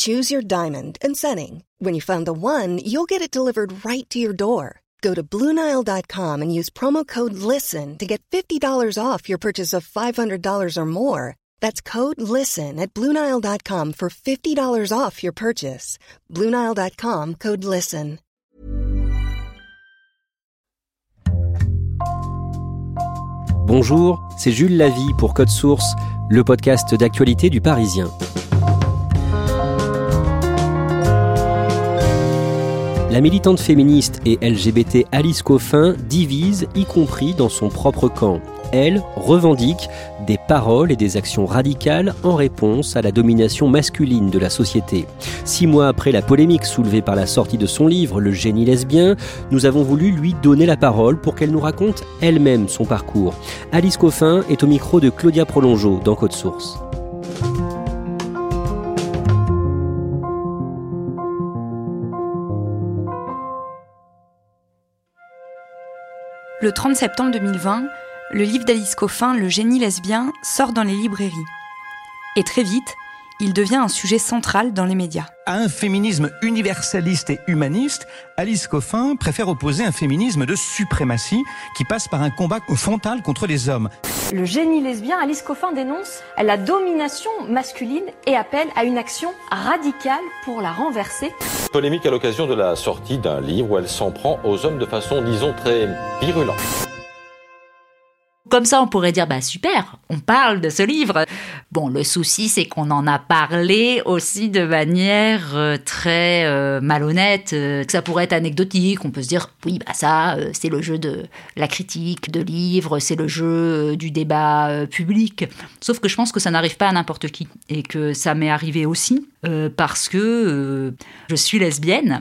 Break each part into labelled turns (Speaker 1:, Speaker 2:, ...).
Speaker 1: Choose your diamond and setting. When you find the one, you'll get it delivered right to your door. Go to Bluenile.com and use promo code LISTEN to get $50 off your purchase of $500 or more. That's code LISTEN at Bluenile.com for $50 off your purchase. Bluenile.com code LISTEN.
Speaker 2: Bonjour, c'est Jules Lavie pour Code Source, le podcast d'actualité du Parisien. La militante féministe et LGBT Alice Coffin divise, y compris dans son propre camp. Elle revendique des paroles et des actions radicales en réponse à la domination masculine de la société. Six mois après la polémique soulevée par la sortie de son livre Le génie lesbien, nous avons voulu lui donner la parole pour qu'elle nous raconte elle-même son parcours. Alice Coffin est au micro de Claudia Prolongeau dans Code Source.
Speaker 3: Le 30 septembre 2020, le livre d'Alice Coffin, Le génie lesbien, sort dans les librairies. Et très vite, il devient un sujet central dans les médias.
Speaker 4: À un féminisme universaliste et humaniste, Alice Coffin préfère opposer un féminisme de suprématie qui passe par un combat frontal contre les hommes.
Speaker 5: Le génie lesbien, Alice Coffin dénonce la domination masculine et appelle à une action radicale pour la renverser.
Speaker 6: Polémique à l'occasion de la sortie d'un livre où elle s'en prend aux hommes de façon, disons, très virulente.
Speaker 7: Comme ça, on pourrait dire, bah super, on parle de ce livre. Bon, le souci, c'est qu'on en a parlé aussi de manière euh, très euh, malhonnête, euh, que ça pourrait être anecdotique. On peut se dire, oui, bah ça, c'est le jeu de la critique de livres, c'est le jeu du débat public. Sauf que je pense que ça n'arrive pas à n'importe qui et que ça m'est arrivé aussi parce que je suis lesbienne.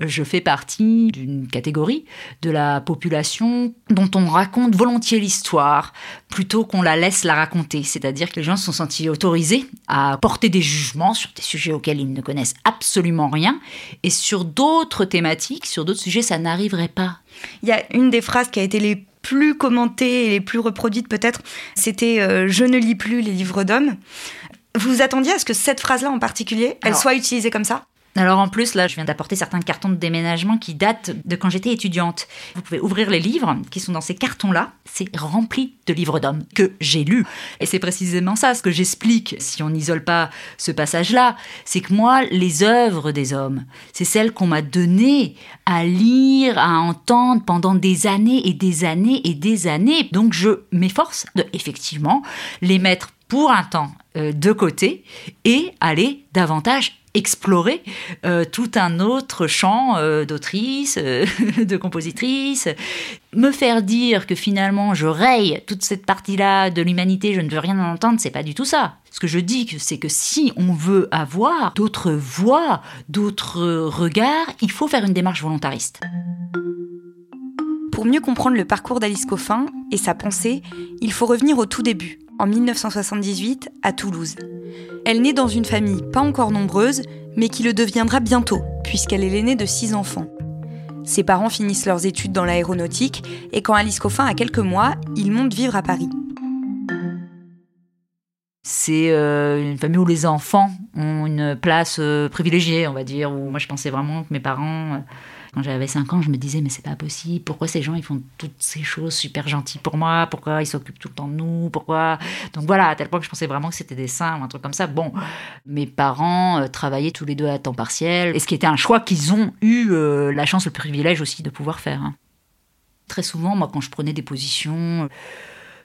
Speaker 7: Je fais partie d'une catégorie de la population dont on raconte volontiers l'histoire plutôt qu'on la laisse la raconter. C'est-à-dire que les gens se sont sentis autorisés à porter des jugements sur des sujets auxquels ils ne connaissent absolument rien. Et sur d'autres thématiques, sur d'autres sujets, ça n'arriverait pas.
Speaker 3: Il y a une des phrases qui a été les plus commentées et les plus reproduites peut-être, c'était euh, Je ne lis plus les livres d'hommes ». Vous vous attendiez à ce que cette phrase-là en particulier, elle soit utilisée comme ça?
Speaker 7: Alors en plus, là, je viens d'apporter certains cartons de déménagement qui datent de quand j'étais étudiante. Vous pouvez ouvrir les livres qui sont dans ces cartons-là. C'est rempli de livres d'hommes que j'ai lus. Et c'est précisément ça, ce que j'explique, si on n'isole pas ce passage-là, c'est que moi, les œuvres des hommes, c'est celles qu'on m'a données à lire, à entendre pendant des années et des années et des années. Donc je m'efforce de, effectivement, les mettre pour un temps de côté et aller davantage explorer euh, tout un autre champ euh, d'autrice, euh, de compositrice, me faire dire que finalement je raye toute cette partie-là de l'humanité, je ne veux rien en entendre, c'est pas du tout ça. Ce que je dis, c'est que si on veut avoir d'autres voix, d'autres regards, il faut faire une démarche volontariste.
Speaker 3: Pour mieux comprendre le parcours d'Alice Coffin et sa pensée, il faut revenir au tout début, en 1978, à Toulouse. Elle naît dans une famille pas encore nombreuse, mais qui le deviendra bientôt, puisqu'elle est l'aînée de six enfants. Ses parents finissent leurs études dans l'aéronautique, et quand Alice Coffin a quelques mois, ils montent vivre à Paris.
Speaker 7: C'est euh, une famille où les enfants ont une place euh, privilégiée, on va dire, où moi je pensais vraiment que mes parents... Euh, quand j'avais 5 ans, je me disais, mais c'est pas possible. Pourquoi ces gens, ils font toutes ces choses super gentilles pour moi? Pourquoi ils s'occupent tout le temps de nous? Pourquoi? Donc voilà, à tel point que je pensais vraiment que c'était des saints ou un truc comme ça. Bon, mes parents euh, travaillaient tous les deux à temps partiel. Et ce qui était un choix qu'ils ont eu euh, la chance, le privilège aussi de pouvoir faire. Hein. Très souvent, moi, quand je prenais des positions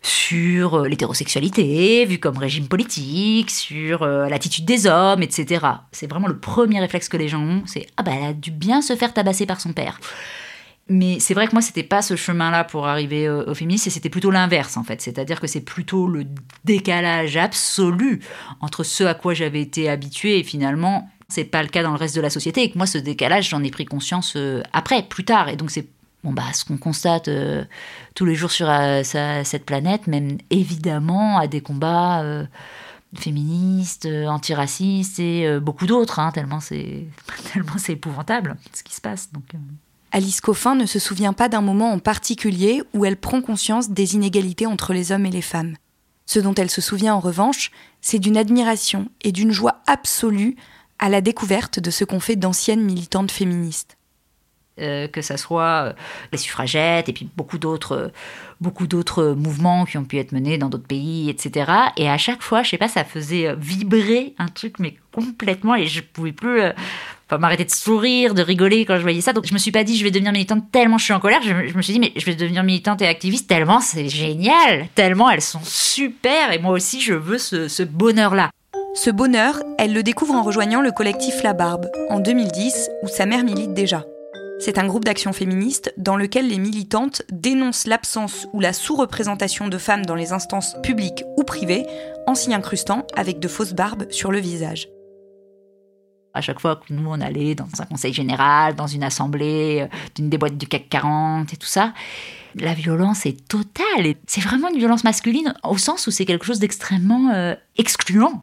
Speaker 7: sur euh, l'hétérosexualité, vue comme régime politique, sur euh, l'attitude des hommes, etc. C'est vraiment le premier réflexe que les gens ont, c'est ah bah elle a dû bien se faire tabasser par son père. Mais c'est vrai que moi, c'était pas ce chemin-là pour arriver euh, au féminisme, c'était plutôt l'inverse en fait. C'est-à-dire que c'est plutôt le décalage absolu entre ce à quoi j'avais été habituée et finalement C'est pas le cas dans le reste de la société. Et que moi, ce décalage, j'en ai pris conscience après, plus tard. Et donc, c'est bon, bah, ce qu'on constate euh, tous les jours sur euh, cette planète, même évidemment à des combats féministes, antiracistes et beaucoup d'autres, hein, tellement c'est tellement c'est épouvantable ce qui se passe. Donc,
Speaker 3: Alice Coffin ne se souvient pas d'un moment en particulier où elle prend conscience des inégalités entre les hommes et les femmes. Ce dont elle se souvient en revanche, c'est d'une admiration et d'une joie absolue à la découverte de ce qu'ont fait d'anciennes militantes féministes.
Speaker 7: Euh, que ce soit euh, les suffragettes et puis beaucoup d'autres euh, beaucoup d'autres mouvements qui ont pu être menés dans d'autres pays, etc. Et à chaque fois, je sais pas, ça faisait vibrer un truc mais complètement et je pouvais plus m'arrêter de sourire, de rigoler quand je voyais ça. Donc je me suis pas dit je vais devenir militante tellement je suis en colère. Je, je me suis dit mais je vais devenir militante et activiste tellement c'est génial, tellement elles sont super et moi aussi je veux ce, ce bonheur-là.
Speaker 3: Ce bonheur, elle le découvre en rejoignant le collectif La Barbe, en 2010, où sa mère milite déjà. C'est un groupe d'action féministe dans lequel les militantes dénoncent l'absence ou la sous-représentation de femmes dans les instances publiques ou privées, en s'y incrustant avec de fausses barbes sur le visage.
Speaker 7: À chaque fois que nous, on allait dans un conseil général, dans une assemblée euh, d'une des boîtes du CAC 40 et tout ça, la violence est totale. C'est vraiment une violence masculine au sens où c'est quelque chose d'extrêmement euh, excluant.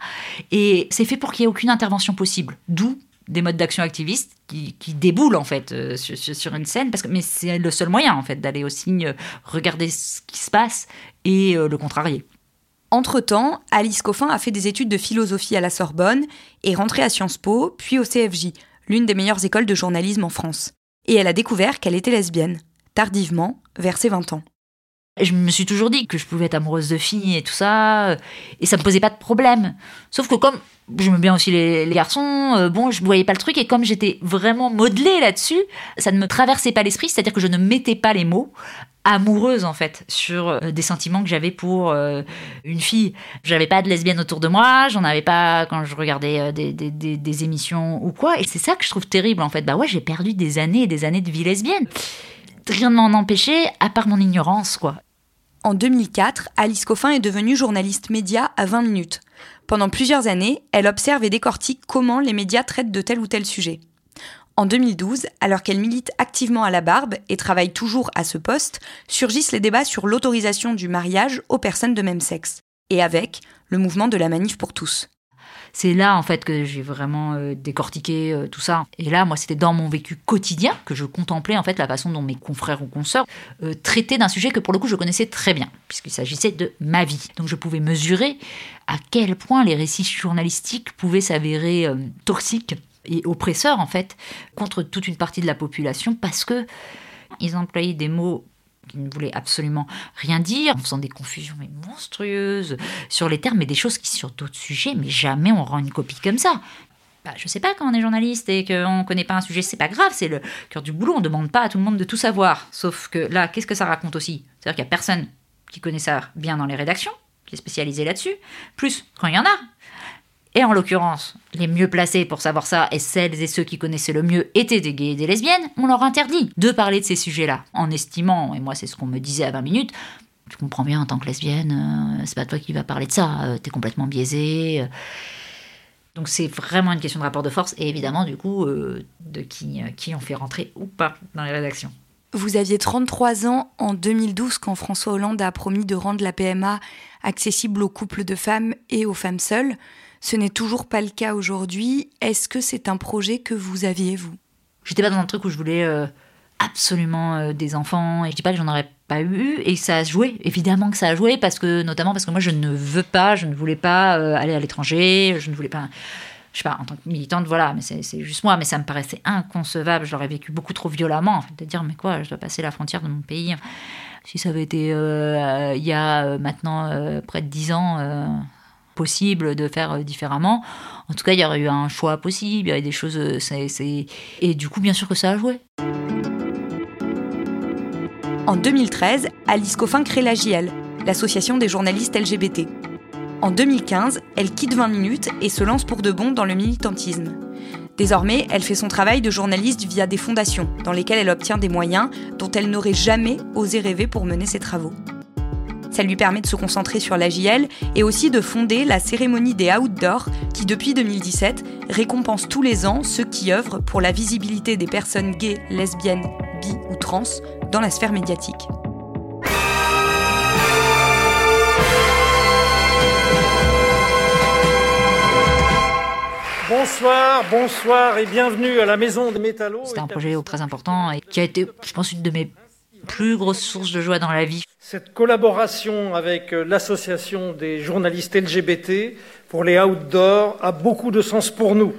Speaker 7: Et c'est fait pour qu'il n'y ait aucune intervention possible. D'où des modes d'action activistes qui, déboulent en fait euh, sur, une scène parce que mais c'est le seul moyen en fait d'aller aussi regarder ce qui se passe et le contrarier.
Speaker 3: Entre-temps, Alice Coffin a fait des études de philosophie à la Sorbonne, est rentrée à Sciences Po, puis au CFJ, l'une des meilleures écoles de journalisme en France. Et elle a découvert qu'elle était lesbienne, tardivement, vers ses 20 ans.
Speaker 7: Je me suis toujours dit que je pouvais être amoureuse de filles et tout ça, et ça me posait pas de problème. Sauf que comme j'aime bien aussi les, garçons, euh, bon, je voyais pas le truc, et comme j'étais vraiment modelée là-dessus, ça ne me traversait pas l'esprit, c'est-à-dire que je ne mettais pas les mots amoureuse en fait sur euh, des sentiments que j'avais pour euh, une fille. J'avais pas de lesbienne autour de moi, j'en avais pas quand je regardais des, des, des, émissions ou quoi. Et c'est ça que je trouve terrible en fait. Bah ouais, j'ai perdu des années et des années de vie lesbienne. Rien ne m'en empêchait à part mon ignorance quoi.
Speaker 3: En 2004, Alice Coffin est devenue journaliste média à 20 minutes. Pendant plusieurs années, elle observe et décortique comment les médias traitent de tel ou tel sujet. En 2012, alors qu'elle milite activement à la barbe et travaille toujours à ce poste, surgissent les débats sur l'autorisation du mariage aux personnes de même sexe. Et avec le mouvement de la manif pour tous
Speaker 7: c'est là en fait que j'ai vraiment euh, décortiqué euh, tout ça. Et là, moi, c'était dans mon vécu quotidien que je contemplais en fait la façon dont mes confrères ou consoeurs euh, traitaient d'un sujet que pour le coup je connaissais très bien, puisqu'il s'agissait de ma vie. Donc je pouvais mesurer à quel point les récits journalistiques pouvaient s'avérer toxiques et oppresseurs en fait contre toute une partie de la population parce que ils employaient des mots qui ne voulait absolument rien dire, en faisant des confusions monstrueuses sur les termes, mais des choses qui, sur d'autres sujets, mais jamais on rend une copie comme ça. Bah, je sais pas, quand on est journaliste et qu'on ne connaît pas un sujet, c'est pas grave, c'est le cœur du boulot, on ne demande pas à tout le monde de tout savoir. Sauf que là, qu'est-ce que ça raconte aussi? C'est-à-dire qu'il n'y a personne qui connaît ça bien dans les rédactions, qui est spécialisé là-dessus. Plus, quand il y en a, et en l'occurrence, les mieux placés pour savoir ça et celles et ceux qui connaissaient le mieux étaient des gays et des lesbiennes, on leur interdit de parler de ces sujets-là, en estimant, et moi c'est ce qu'on me disait à 20 minutes, tu comprends bien en tant que lesbienne, euh, c'est pas toi qui vas parler de ça, euh, t'es complètement biaisé. Euh. Donc c'est vraiment une question de rapport de force et évidemment du coup de qui, qui on fait rentrer ou pas dans les rédactions.
Speaker 3: Vous aviez 33 ans en 2012 quand François Hollande a promis de rendre la PMA accessible aux couples de femmes et aux femmes seules. Ce n'est toujours pas le cas aujourd'hui. Est-ce que c'est un projet que vous aviez, vous?
Speaker 7: J'étais pas dans un truc où je voulais euh, absolument euh, des enfants, et je dis pas que j'en aurais pas eu, et ça a joué, évidemment que ça a joué, parce que, notamment parce que moi je ne veux pas, je ne voulais pas euh, aller à l'étranger, je ne voulais pas je sais pas, en tant que militante, voilà, mais c'est juste moi, mais ça me paraissait inconcevable, je l'aurais vécu beaucoup trop violemment, en fait, de dire, mais quoi, je dois passer la frontière de mon pays. Si ça avait été il y a maintenant près de dix ans, de faire euh, différemment. En tout cas, il y aurait eu un choix possible, il y aurait des choses. Euh, Et du coup, bien sûr que ça a joué.
Speaker 3: En 2013, Alice Coffin crée la l'association des journalistes LGBT. En 2015, elle quitte 20 minutes et se lance pour de bon dans le militantisme. Désormais, elle fait son travail de journaliste via des fondations, dans lesquelles elle obtient des moyens dont elle n'aurait jamais osé rêver pour mener ses travaux. Ça lui permet de se concentrer sur l'AJL et aussi de fonder la cérémonie des Outdoors qui, depuis 2017, récompense tous les ans ceux qui œuvrent pour la visibilité des personnes gays, lesbiennes, bi ou trans dans la sphère médiatique.
Speaker 8: Bonsoir, bonsoir et bienvenue à la Maison des Métallos.
Speaker 7: C'était un projet très important et qui a été, je pense, une de mes plus grosses sources de joie dans la vie.
Speaker 8: Cette collaboration avec euh, l'association des journalistes LGBT pour les outdoors a beaucoup de sens pour nous.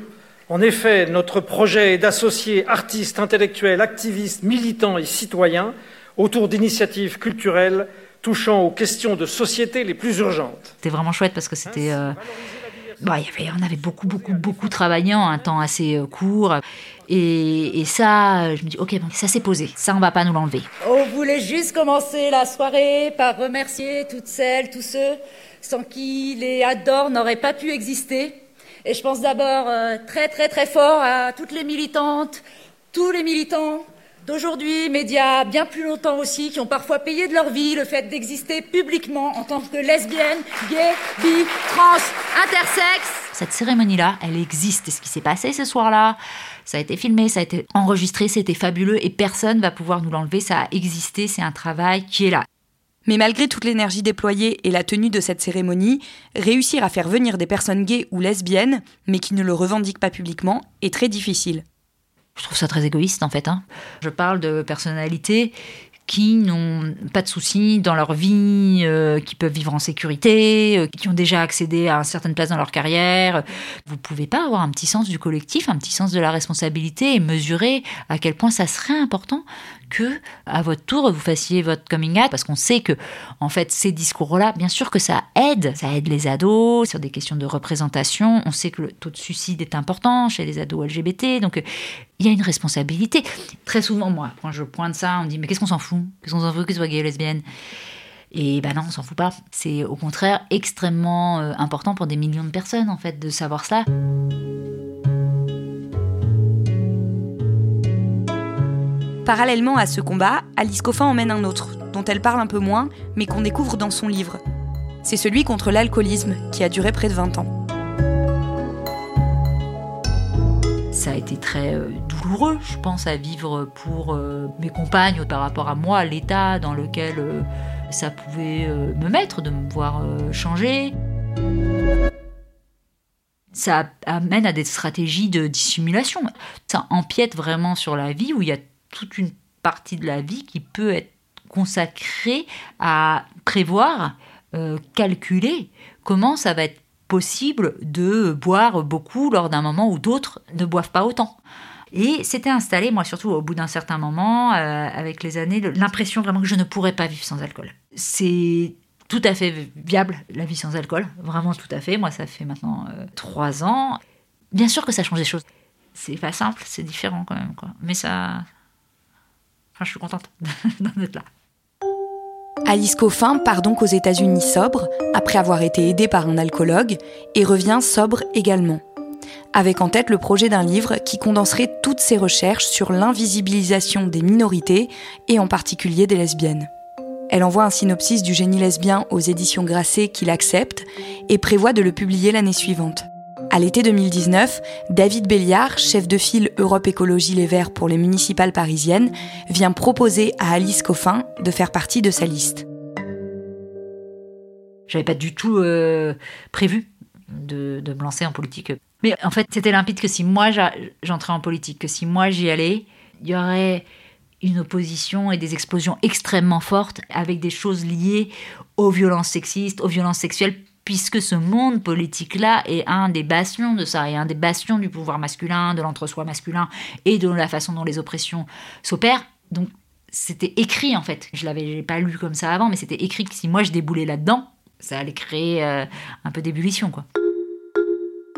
Speaker 8: En effet, notre projet est d'associer artistes, intellectuels, activistes, militants et citoyens autour d'initiatives culturelles touchant aux questions de société les plus urgentes.
Speaker 7: C'était vraiment chouette parce que c'était... Euh, bah, y avait, on avait beaucoup, beaucoup, beaucoup travaillé en un temps assez euh, court. Et, ça, je me dis, ok, bon, ça s'est posé. Ça, on va pas nous l'enlever.
Speaker 9: On voulait juste commencer la soirée par remercier toutes celles, tous ceux sans qui les Ador n'auraient pas pu exister. Et je pense d'abord euh, très, très, très fort à toutes les militantes, tous les militants d'aujourd'hui, médias bien plus longtemps aussi, qui ont parfois payé de leur vie le fait d'exister publiquement en tant que lesbienne, gay, bi, trans, intersexe.
Speaker 7: Cette cérémonie-là, elle existe. Et ce qui s'est passé ce soir-là, ça a été filmé, ça a été enregistré, c'était fabuleux et personne va pouvoir nous l'enlever. Ça a existé, c'est un travail qui est là.
Speaker 3: Mais malgré toute l'énergie déployée et la tenue de cette cérémonie, réussir à faire venir des personnes gays ou lesbiennes, mais qui ne le revendiquent pas publiquement, est très difficile.
Speaker 7: Je trouve ça très égoïste en fait. Hein. Je parle de personnalités qui n'ont pas de soucis dans leur vie, euh, qui peuvent vivre en sécurité, euh, qui ont déjà accédé à une certaine place dans leur carrière. Vous pouvez pas avoir un petit sens du collectif, un petit sens de la responsabilité et mesurer à quel point ça serait important que, à votre tour, vous fassiez votre coming out, parce qu'on sait que, en fait, ces discours-là, bien sûr que ça aide, ça aide les ados sur des questions de représentation. On sait que le taux de suicide est important chez les ados LGBT, donc il y a une responsabilité. Très souvent, moi, quand je pointe ça, on me dit mais qu'est-ce qu'on s'en fout? Qu'est-ce qu'on s'en fout qu'ils soient gays ou lesbiennes et ben non, on s'en fout pas. C'est au contraire extrêmement euh, important pour des millions de personnes en fait de savoir cela.
Speaker 3: Parallèlement à ce combat, Alice Coffin emmène un autre, dont elle parle un peu moins, mais qu'on découvre dans son livre. C'est celui contre l'alcoolisme, qui a duré près de 20 ans.
Speaker 7: Ça a été très euh, douloureux, je pense, à vivre pour euh, mes compagnes par rapport à moi, l'état dans lequel euh, ça pouvait me mettre, de me voir changer. Ça amène à des stratégies de dissimulation. Ça empiète vraiment sur la vie où il y a toute une partie de la vie qui peut être consacrée à prévoir, euh, calculer comment ça va être possible de boire beaucoup lors d'un moment où d'autres ne boivent pas autant. Et c'était installé, moi surtout au bout d'un certain moment, euh, avec les années, l'impression vraiment que je ne pourrais pas vivre sans alcool. C'est tout à fait viable, la vie sans alcool, vraiment tout à fait. Moi, ça fait maintenant euh, trois ans. Bien sûr que ça change des choses. C'est pas simple, c'est différent quand même, quoi. Mais ça, je suis contente d'en être là.
Speaker 3: Alice Coffin part donc aux États-Unis sobre, après avoir été aidée par un alcoologue, et revient sobre également. Avec en tête le projet d'un livre qui condenserait toutes ses recherches sur l'invisibilisation des minorités, et en particulier des lesbiennes. Elle envoie un synopsis du génie lesbien aux éditions Grasset qu'il accepte et prévoit de le publier l'année suivante. À l'été 2019, David Béliard, chef de file Europe Écologie Les Verts pour les municipales parisiennes, vient proposer à Alice Coffin de faire partie de sa liste.
Speaker 7: J'avais pas du tout euh, prévu de, me lancer en politique. Mais en fait, c'était limpide que si moi j'entrais en politique, que si moi j'y allais, il y aurait une opposition et des explosions extrêmement fortes avec des choses liées aux violences sexistes, aux violences sexuelles puisque ce monde politique-là est un des bastions de ça, et un des bastions du pouvoir masculin, de l'entre-soi masculin, et de la façon dont les oppressions s'opèrent. Donc c'était écrit en fait. Je l'avais pas lu comme ça avant, mais c'était écrit que si moi je déboulais là-dedans, ça allait créer euh, un peu d'ébullition quoi.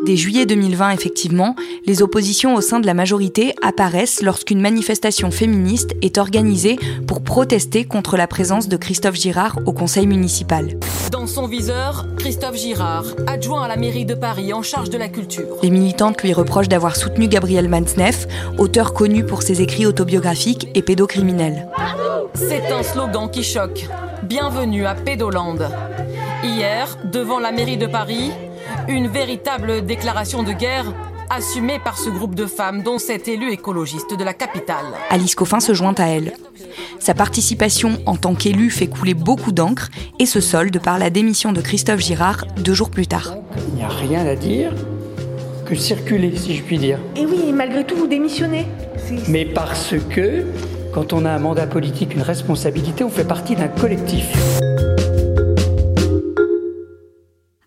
Speaker 3: Dès juillet 2020, effectivement, les oppositions au sein de la majorité apparaissent lorsqu'une manifestation féministe est organisée pour protester contre la présence de Christophe Girard au conseil municipal.
Speaker 10: Dans son viseur, Christophe Girard, adjoint à la mairie de Paris en charge de la culture.
Speaker 3: Les militantes lui reprochent d'avoir soutenu Gabriel Mansneff, auteur connu pour ses écrits autobiographiques et pédocriminels.
Speaker 10: C'est un slogan qui choque. Bienvenue à Pédoland. Hier, devant la mairie de Paris, une véritable déclaration de guerre assumée par ce groupe de femmes, dont cette élue écologiste de la capitale.
Speaker 3: Alice Coffin se joint à elle. Sa participation en tant qu'élue fait couler beaucoup d'encre et se solde par la démission de Christophe Girard deux jours plus tard.
Speaker 11: Il n'y a rien à dire que circuler, si je puis dire.
Speaker 5: Et oui, malgré tout, vous démissionnez.
Speaker 11: Mais parce que, quand on a un mandat politique, une responsabilité, on fait partie d'un collectif.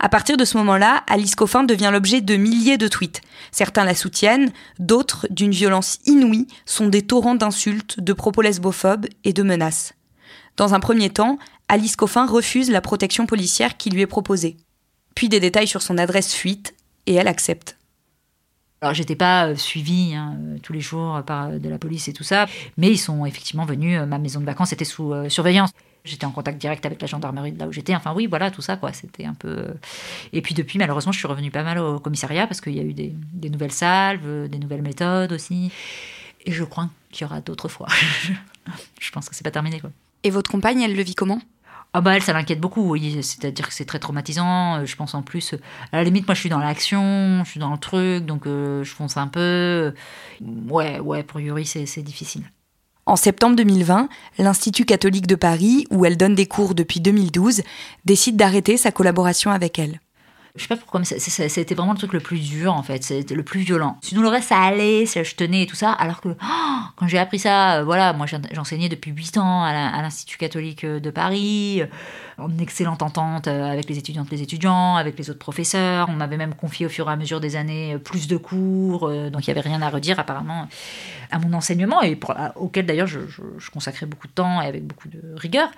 Speaker 3: À partir de ce moment-là, Alice Coffin devient l'objet de milliers de tweets. Certains la soutiennent, d'autres, d'une violence inouïe, sont des torrents d'insultes, de propos lesbophobes et de menaces. Dans un premier temps, Alice Coffin refuse la protection policière qui lui est proposée. Puis des détails sur son adresse fuite, et elle accepte.
Speaker 7: Alors j'étais pas euh, suivie hein, euh, tous les jours par euh, de la police et tout ça, mais ils sont effectivement venus. ma maison de vacances était sous surveillance. J'étais en contact direct avec la gendarmerie de là où j'étais. Enfin oui, voilà, tout ça, quoi. C'était un peu. Euh. Et puis depuis, malheureusement, je suis revenue pas mal au commissariat parce qu'il y a eu des, nouvelles salves, des nouvelles méthodes aussi. Et je crois qu'il y aura d'autres fois. je pense que c'est pas terminé, quoi.
Speaker 3: Et votre compagne, elle le vit comment?
Speaker 7: Ah bah elle, ça l'inquiète beaucoup, oui. C'est-à-dire que c'est très traumatisant. Je pense en plus, à la limite, moi je suis dans l'action, je suis dans le truc, donc euh, je fonce un peu. Ouais, ouais, pour Yuri, c'est difficile.
Speaker 3: En septembre 2020, l'Institut catholique de Paris, où elle donne des cours depuis 2012, décide d'arrêter sa collaboration avec elle.
Speaker 7: Je sais pas pourquoi, mais c'était vraiment le truc le plus dur en fait, c'était le plus violent. Sinon le reste ça allait, je tenais et tout ça, alors que oh, quand j'ai appris ça, euh, voilà, moi j'enseignais depuis 8 ans à l'Institut catholique euh, de Paris, euh, en excellente entente avec les étudiantes, les étudiants, avec les autres professeurs. On m'avait même confié au fur et à mesure des années plus de cours, donc il y avait rien à redire apparemment à mon enseignement et auquel d'ailleurs je consacrais beaucoup de temps et avec beaucoup de rigueur.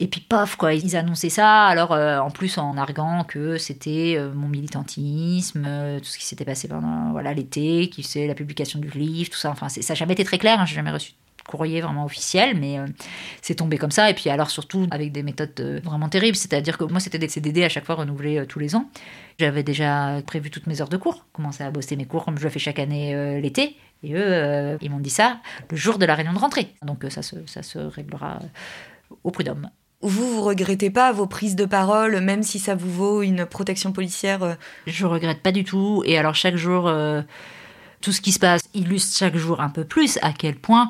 Speaker 7: Et puis paf, quoi, ils annonçaient ça, alors euh, en plus en arguant que c'était euh, mon militantisme, euh, tout ce qui s'était passé pendant voilà l'été, qui c'est la publication du livre, tout ça. Enfin, ça n'a jamais été très clair, hein, j'ai jamais reçu de courrier vraiment officiel, mais c'est tombé comme ça. Et puis alors surtout avec des méthodes vraiment terribles, c'est-à-dire que moi c'était des CDD à chaque fois renouvelés tous les ans. J'avais déjà prévu toutes mes heures de cours, commencé à bosser mes cours comme je le fais chaque année l'été. Et eux, ils m'ont dit ça le jour de la réunion de rentrée. Donc ça se, ça se réglera au prud'homme.
Speaker 3: Vous, vous regrettez pas vos prises de parole, même si ça vous vaut une protection policière euh
Speaker 7: Je regrette pas du tout. Et alors chaque jour, euh, tout ce qui se passe illustre chaque jour un peu plus à quel point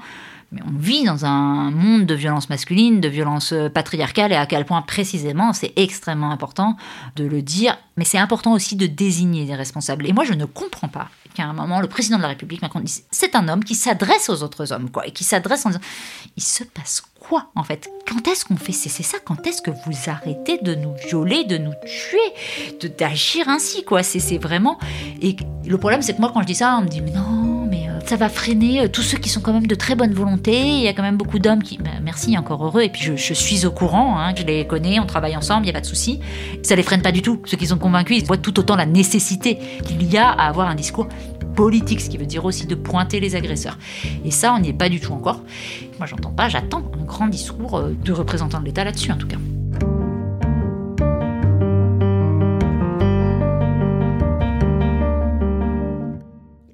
Speaker 7: mais on vit dans un monde de violence masculine, de violence euh, patriarcale, et à quel point précisément c'est extrêmement important de le dire. Mais c'est important aussi de désigner des responsables. Et moi, je ne comprends pas qu'à un moment, le président de la République c'est un homme qui s'adresse aux autres hommes, quoi, et qui s'adresse en disant il se passe en fait? Quand est-ce qu'on fait C'est ça? Quand est-ce que vous arrêtez de nous violer, de nous tuer, d'agir ainsi, quoi? C'est vraiment. Et le problème, c'est que moi, quand je dis ça, on me dit mais non ça va freiner euh, tous ceux qui sont quand même de très bonne volonté. Il y a quand même beaucoup d'hommes qui. Bah, merci, encore heureux. Et puis je, suis au courant, hein, je les connais, on travaille ensemble, il n'y a pas de souci. Ça les freine pas du tout. Ceux qui sont convaincus, ils voient tout autant la nécessité qu'il y a à avoir un discours politique, ce qui veut dire aussi de pointer les agresseurs. Et ça, on n'y est pas du tout encore. Moi, j'entends pas, j'attends un grand discours euh, de représentants de l'État là-dessus, en tout cas.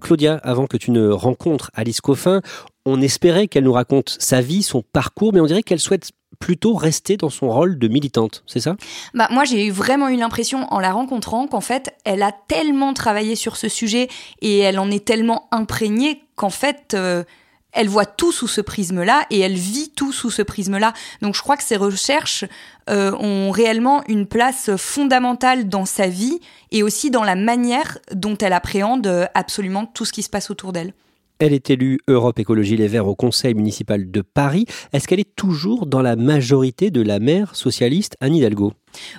Speaker 2: Claudia, avant que tu ne rencontres Alice Coffin, on espérait qu'elle nous raconte sa vie, son parcours, mais on dirait qu'elle souhaite plutôt rester dans son rôle de militante, c'est ça?
Speaker 3: Bah moi j'ai vraiment eu l'impression en la rencontrant qu'en fait elle a tellement travaillé sur ce sujet et elle en est tellement imprégnée qu'en fait euh, elle voit tout sous ce prisme-là et elle vit tout sous ce prisme-là. Donc je crois que ses recherches euh, ont réellement une place fondamentale dans sa vie et aussi dans la manière dont elle appréhende euh, absolument tout ce qui se passe autour d'elle.
Speaker 2: Elle est élue Europe Écologie Les Verts au Conseil municipal de Paris. Est-ce qu'elle est toujours dans la majorité de la maire socialiste Anne Hidalgo?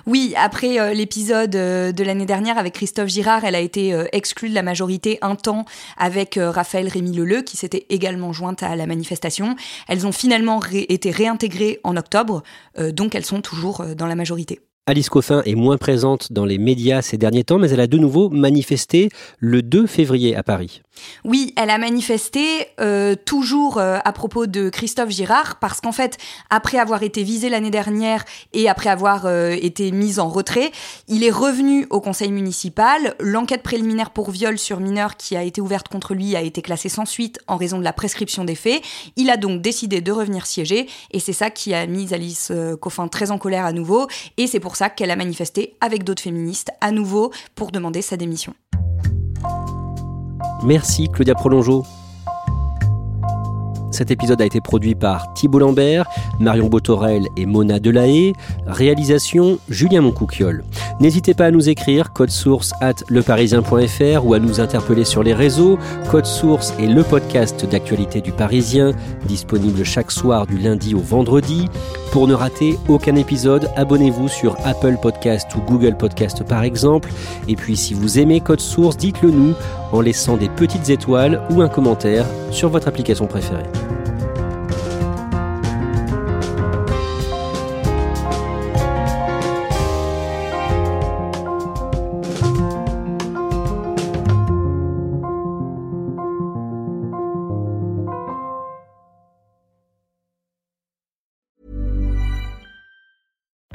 Speaker 3: Oui, après euh, l'épisode euh, de l'année dernière avec Christophe Girard, elle a été euh, exclue de la majorité un temps avec Raphaël Rémy Leleu, qui s'était également jointe à la manifestation. Elles ont finalement été réintégrées en octobre, donc elles sont toujours dans la majorité.
Speaker 2: Alice Coffin est moins présente dans les médias ces derniers temps, mais elle a de nouveau manifesté le 2 février à Paris.
Speaker 3: Oui, elle a manifesté euh, toujours euh, à propos de Christophe Girard, parce qu'en fait, après avoir été visé l'année dernière et après avoir euh, été mis en retrait, il est revenu au conseil municipal. L'enquête préliminaire pour viol sur mineur qui a été ouverte contre lui a été classée sans suite en raison de la prescription des faits. Il a donc décidé de revenir siéger, et c'est ça qui a mis Alice Coffin très en colère à nouveau, et c'est qu'elle a manifesté avec d'autres féministes à nouveau pour demander sa démission.
Speaker 2: Merci Claudia Prolongeau. Cet épisode a été produit par Thibault Lambert, Marion Botorel et Mona Delahaye. Réalisation Julien Moncouquiole. N'hésitez pas à nous écrire code source at leparisien.fr ou à nous interpeller sur les réseaux. Code source est le podcast d'actualité du Parisien, disponible chaque soir du lundi au vendredi. Pour ne rater aucun épisode, abonnez-vous sur Apple Podcast ou Google Podcast par exemple. Et puis si vous aimez Code Source, dites-le nous en laissant des petites étoiles ou un commentaire sur votre application préférée.